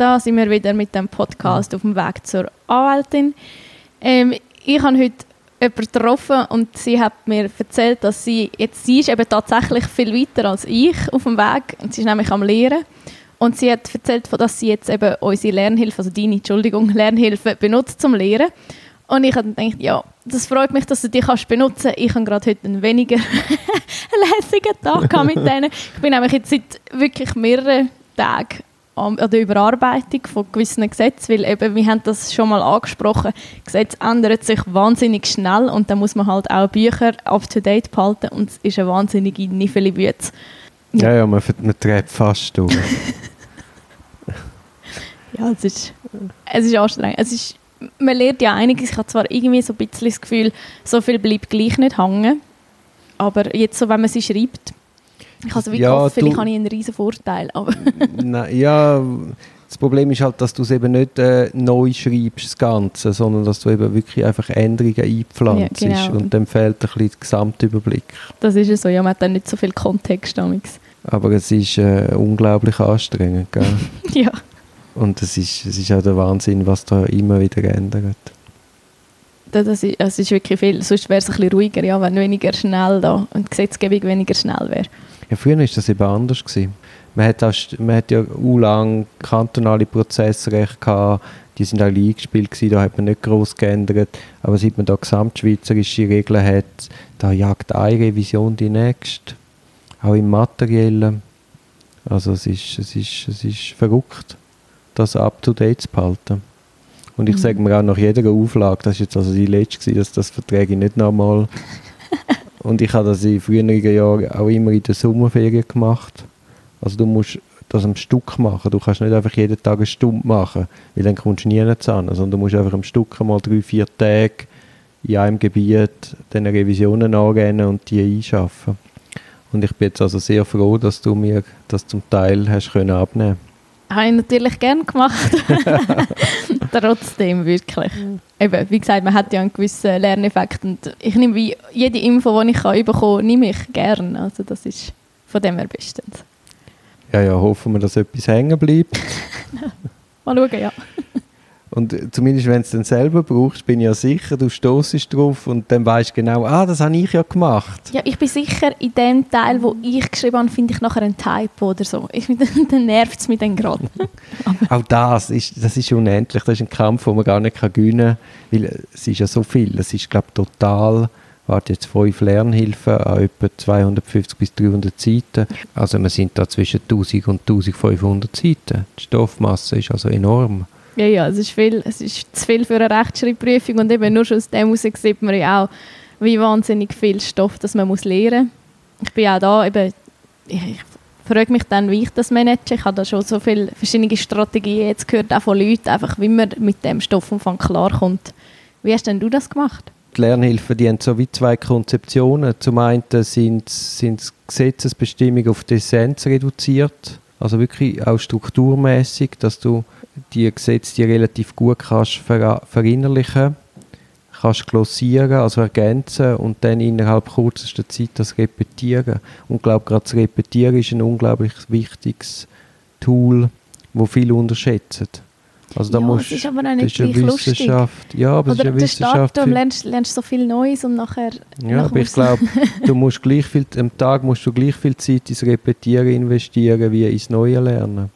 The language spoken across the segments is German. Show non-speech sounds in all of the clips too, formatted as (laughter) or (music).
da sind wir wieder mit dem Podcast auf dem Weg zur Anwältin. Ähm, ich habe heute jemanden getroffen und sie hat mir erzählt, dass sie jetzt sie ist eben tatsächlich viel weiter als ich auf dem Weg. Sie ist nämlich am Lehren. Und sie hat erzählt, dass sie jetzt eben unsere Lernhilfe, also deine, Entschuldigung, (laughs) Lernhilfe benutzt zum Lehren. Und ich habe gedacht, ja, das freut mich, dass du die kannst benutzen. Ich habe gerade heute einen weniger (laughs) lässigen Tag mit denen. Ich bin nämlich jetzt seit wirklich mehreren Tagen an der Überarbeitung von gewissen Gesetzen, weil eben, wir haben das schon mal angesprochen, Gesetze ändern sich wahnsinnig schnell und da muss man halt auch Bücher up-to-date behalten und es ist eine wahnsinnige Niffeli Bütze. Ja, ja, man, man trägt fast durch. (laughs) ja, es ist, es ist anstrengend. Es ist, man lernt ja einiges. Ich habe zwar irgendwie so ein bisschen das Gefühl, so viel bleibt gleich nicht hängen, aber jetzt so, wenn man sie schreibt, ich habe wirklich ja, gehofft, vielleicht habe ich einen riesen Vorteil. Aber na, ja, das Problem ist halt, dass du es eben nicht äh, neu schreibst, das Ganze, sondern dass du eben wirklich einfach Änderungen einpflanzt. Ja, genau. Und dann fehlt ein bisschen der Gesamtüberblick. Das ist es so, ja, man hat dann nicht so viel Kontext damals. Aber es ist äh, unglaublich anstrengend, gell? (laughs) ja. Und es ist, es ist auch der Wahnsinn, was da immer wieder ändert. Das ist, es ist wirklich viel. Sonst wäre es ein bisschen ruhiger, ja, wenn weniger schnell da und die Gesetzgebung weniger schnell wäre. Ja, früher war das eben anders. Gewesen. Man hat, auch, man hat ja auch lange kantonale Prozessrecht gehabt, die sind alle eingespielt gewesen, da hat man nicht groß geändert. Aber seit man da gesamtschweizerische Regeln hat, da jagt eine Revision die nächste. Auch im Materiellen. Also es ist, es ist, es ist verrückt, das up-to-date zu behalten. Und ich mhm. sage mir auch nach jeder Auflage, das ist jetzt also die letzte, dass das Verträge nicht nochmal Und ich habe das in früheren Jahren auch immer in der Sommerferien gemacht. Also du musst das am Stück machen. Du kannst nicht einfach jeden Tag eine Stunde machen, weil dann kommst du nie an. Sondern du musst einfach am Stück mal drei, vier Tage in einem Gebiet den Revisionen angehen und die einschaffen. Und ich bin jetzt also sehr froh, dass du mir das zum Teil hast können abnehmen habe ich natürlich gerne gemacht. (laughs) Trotzdem, wirklich. Mhm. Eben, wie gesagt, man hat ja einen gewissen Lerneffekt und ich nehme wie jede Info, die ich kann bekommen nehme ich gerne. Also das ist von dem her bestens. Ja, ja, hoffen wir, dass etwas hängen bleibt. (laughs) Mal schauen, ja. Und zumindest wenn du es dann selber brauchst, bin ich ja sicher, du stoßest drauf und dann weißt du genau, ah, das habe ich ja gemacht. Ja, ich bin sicher, in dem Teil, wo ich geschrieben habe, finde ich nachher einen Typo oder so. Ich, (laughs) dann nervt es mich dann gerade. (laughs) Auch das ist, das ist unendlich. Das ist ein Kampf, den man gar nicht gewinnen kann, weil es ist ja so viel. Es ist, glaube ich, total warte jetzt fünf Lernhilfen an etwa 250 bis 300 Seiten. Also wir sind da zwischen 1000 und 1500 Seiten. Die Stoffmasse ist also enorm. Ja, ja, es ist, viel, es ist zu viel für eine Rechtschreibprüfung und eben nur schon aus dem heraus sieht man ja auch, wie wahnsinnig viel Stoff das man muss lernen muss. Ich bin auch da, eben, ich, frage mich dann, wie ich das manage. Ich habe da schon so viele verschiedene Strategien jetzt gehört, auch von Leuten, einfach wie man mit dem Stoffumfang klarkommt. Wie hast denn du das gemacht? Die Lernhilfen die haben so wie zwei Konzeptionen. Zum einen sind, sind Gesetzesbestimmungen auf die Essenz reduziert, also wirklich auch strukturmäßig, dass du die Gesetze die relativ gut kannst ver verinnerlichen kannst glossieren, also ergänzen und dann innerhalb kürzester Zeit das repetieren. Und ich glaube, gerade das Repetieren ist ein unglaublich wichtiges Tool, das viele unterschätzen. Also da ja, musst, das ist aber auch nicht Wissenschaft. Lustig. Ja, aber Oder es ist eine Wissenschaft. Du lernst, lernst so viel Neues und nachher... Ja, aber ich glaube, du musst gleich viel, am Tag musst du gleich viel Zeit ins Repetieren investieren wie ins Neue Lernen.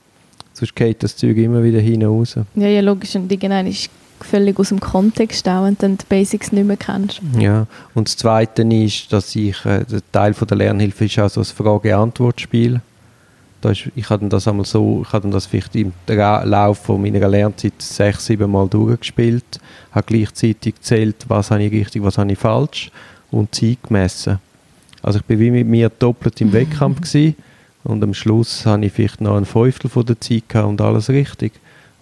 Sonst geht das Zeug immer wieder hinaus. Ja, ja, logisch. Und irgendwann ist völlig aus dem Kontext auch, du die Basics nicht mehr kennst. Ja, und das Zweite ist, dass ich, äh, der Teil von der Lernhilfe ist auch so ein Frage-Antwort-Spiel. Da ist, ich habe das einmal so, ich habe das vielleicht im Lauf von meiner Lernzeit sechs, sieben Mal durchgespielt, habe gleichzeitig gezählt, was habe ich richtig, was habe ich falsch und Zeit gemessen. Also ich bin wie mit mir doppelt im Wettkampf (laughs) gewesen und am Schluss habe ich vielleicht noch ein Fünftel von der Zeit gehabt und alles richtig.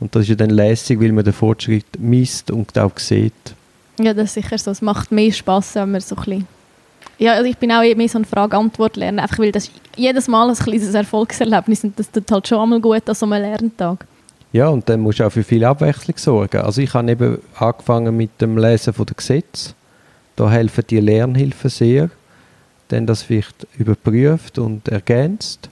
Und das ist ja dann lässig, weil man den Fortschritt misst und auch sieht. Ja, das ist sicher so. Es macht mehr Spass, wenn man so ein bisschen ja, also ich bin auch mehr so ein Frage-Antwort-Lernen, einfach weil das jedes Mal ein kleines Erfolgserlebnis und das tut halt schon einmal gut an so einem Lerntag. Ja, und dann musst du auch für viel Abwechslung sorgen. Also ich habe eben angefangen mit dem Lesen der Gesetze. Da helfen die Lernhilfen sehr dann das vielleicht überprüft und ergänzt.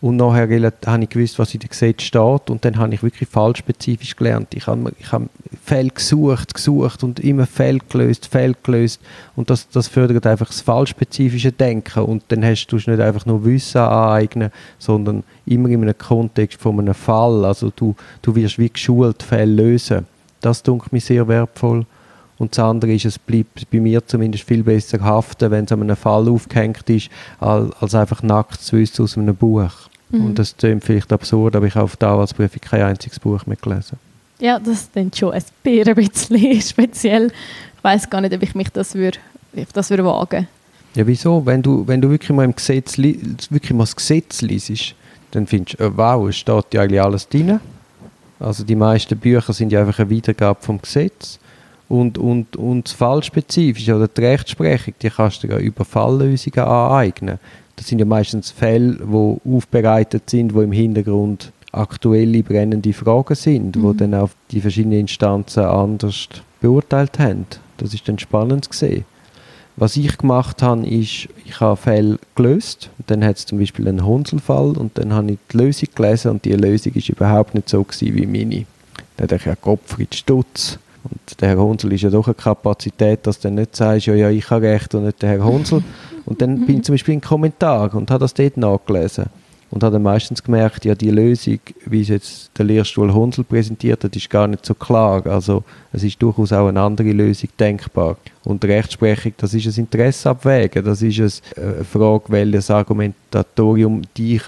Und nachher habe ich gewusst, was in dem Gesetz steht und dann habe ich wirklich fallspezifisch gelernt. Ich habe, ich habe Fälle gesucht, gesucht und immer Fälle gelöst, Fälle gelöst und das, das fördert einfach das fallspezifische Denken und dann hast du nicht einfach nur Wissen aneignen, sondern immer in einem Kontext von einem Fall. Also du, du wirst wie geschult, Fälle lösen. Das dunkelt mir sehr wertvoll. Und das andere ist, es bleibt bei mir zumindest viel besser haften, wenn es an einem Fall aufgehängt ist, als, einfach nackt zu wissen aus einem Buch. Mhm. Und das klingt vielleicht absurd, aber ich habe auf die Anwaltsprüfung kein einziges Buch mehr gelesen. Ja, das ist schon ein bisschen, ein bisschen (laughs) speziell. Ich weiß gar nicht, ob ich mich das würde, ob das würde wagen Ja, wieso? Wenn du, wenn du wirklich mal im Gesetz, li- wirklich mal das Gesetz liest, dann findest du, äh, wow, es steht ja eigentlich alles drin. Also die meisten Bücher sind ja einfach eine Wiedergabe vom Gesetz. Und, und, und das Fallspezifische oder die Rechtsprechung, die kannst du ja über Falllösungen aneignen. Das sind ja meistens Fälle, die aufbereitet sind, wo im Hintergrund aktuelle brennende Fragen sind, wo Mhm. dann auch die verschiedenen Instanzen anders beurteilt haben. Das ist dann spannend zu sehen. Was ich gemacht habe, ist, ich habe Fälle gelöst. Und dann hat es zum Beispiel einen Hunselfall und dann habe ich die Lösung gelesen und die Lösung ist überhaupt nicht so gewesen wie meine. Dann dachte ich, ja, Gottfried Stutz. Und der Herr Hunsel ist ja doch eine Kapazität, dass du dann nicht sagst, ja, ja, ich habe recht und nicht der Herr Hunsel. Und dann (laughs) bin ich zum Beispiel in Kommentar und habe das dort nachgelesen. Und habe dann meistens gemerkt, ja, die Lösung, wie es jetzt der Lehrstuhl Hunsel präsentiert hat, ist gar nicht so klar. Also es ist durchaus auch eine andere Lösung denkbar. Und Rechtsprechung, das ist ein Interesse abwägen. Das ist es, äh, eine Frage, welches Argumentatorium dich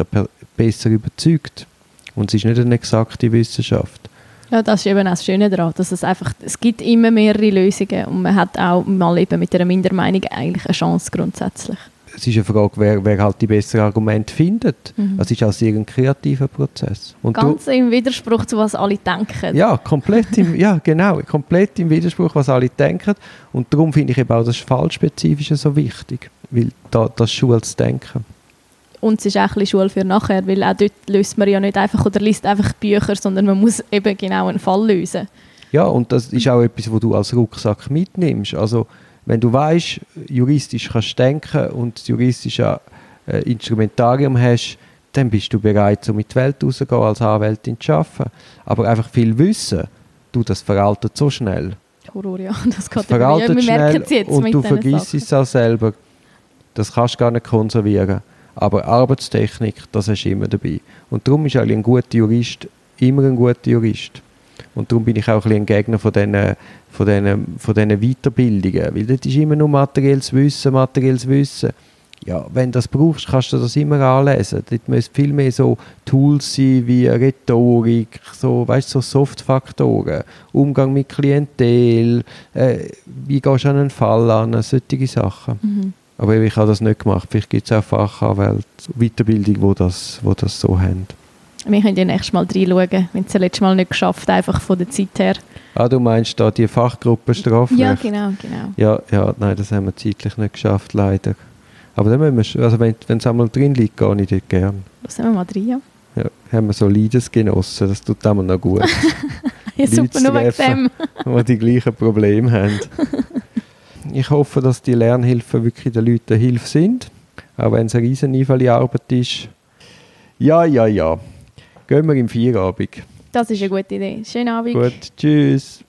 besser überzeugt. Und es ist nicht eine exakte Wissenschaft. Ja, das ist eben auch das Schöne daran, dass es einfach, es gibt immer mehrere Lösungen und man hat auch mal eben mit einer Mindermeinung eigentlich eine Chance grundsätzlich. Es ist eine Frage, wer, wer halt die besseren Argumente findet. Mhm. Es ist auch sehr ein kreativer Prozess. Und du, Ganz im Widerspruch zu was alle denken. Ja, komplett im, ja, genau, komplett im Widerspruch, was alle denken. Und darum finde ich eben auch das Fallspezifische so wichtig, weil da, das schult das Denken. Und es ist auch ein bisschen Schule für nachher, weil auch dort löst man ja nicht einfach oder liest einfach Bücher, sondern man muss eben genau einen Fall lösen. Ja, und das ist auch etwas, was du als Rucksack mitnimmst. Also, wenn du weißt, juristisch kannst du denken und das juristische äh, Instrumentarium hast, dann bist du bereit, so mit die Welt rauszugehen, als Anwältin zu arbeiten. Aber einfach viel Wissen, du, das veraltet so schnell. Horror, ja, das (laughs) Das geht. Ja, veraltet wir merken schnell es jetzt und du vergisst es auch selber. Das kannst du gar nicht konservieren. Aber Arbeitstechnik, das hast du immer dabei. Und darum ist eigentlich ein guter Jurist immer ein guter Jurist. Und darum bin ich auch ein, ein Gegner von diesen, von, diesen, von diesen Weiterbildungen. Weil das ist immer nur materielles Wissen, materielles Wissen. Ja, wenn du das brauchst, kannst du das immer anlesen. Dort müssen viel mehr so Tools sein wie Rhetorik, so, weißt, so Softfaktoren, Umgang mit Klientel, äh, wie gehst du an einen Fall an, solche Sachen. Mhm. Aber ich habe das nicht gemacht. Vielleicht gibt es auch Fachanwälte, Weiterbildung, wo das, wo das so haben. Wir können ja nächstes Mal reinschauen, wenn es das letzte Mal nicht geschafft einfach von der Zeit her. Ah, du meinst da die Fachgruppe Strafrecht? Ja, genau, genau. Ja, ja, nein, das haben wir zeitlich nicht geschafft, leider. Aber dann müssen wir, also wenn es einmal drin liegt, gehe ich dort gern. Lassen wir mal rein, ja. Ja, haben wir so Leidensgenossen, das tut immer noch gut, (laughs) ja super, nur wegen dem. die die gleichen Probleme haben. (laughs) Ich hoffe, dass die Lernhilfen wirklich den Leuten eine Hilfe sind, auch wenn es eine riesen Arbeit ist. Ja, ja, ja. Gehen wir im Feierabend. Das ist eine gute Idee. Schönen Abend. Gut, tschüss.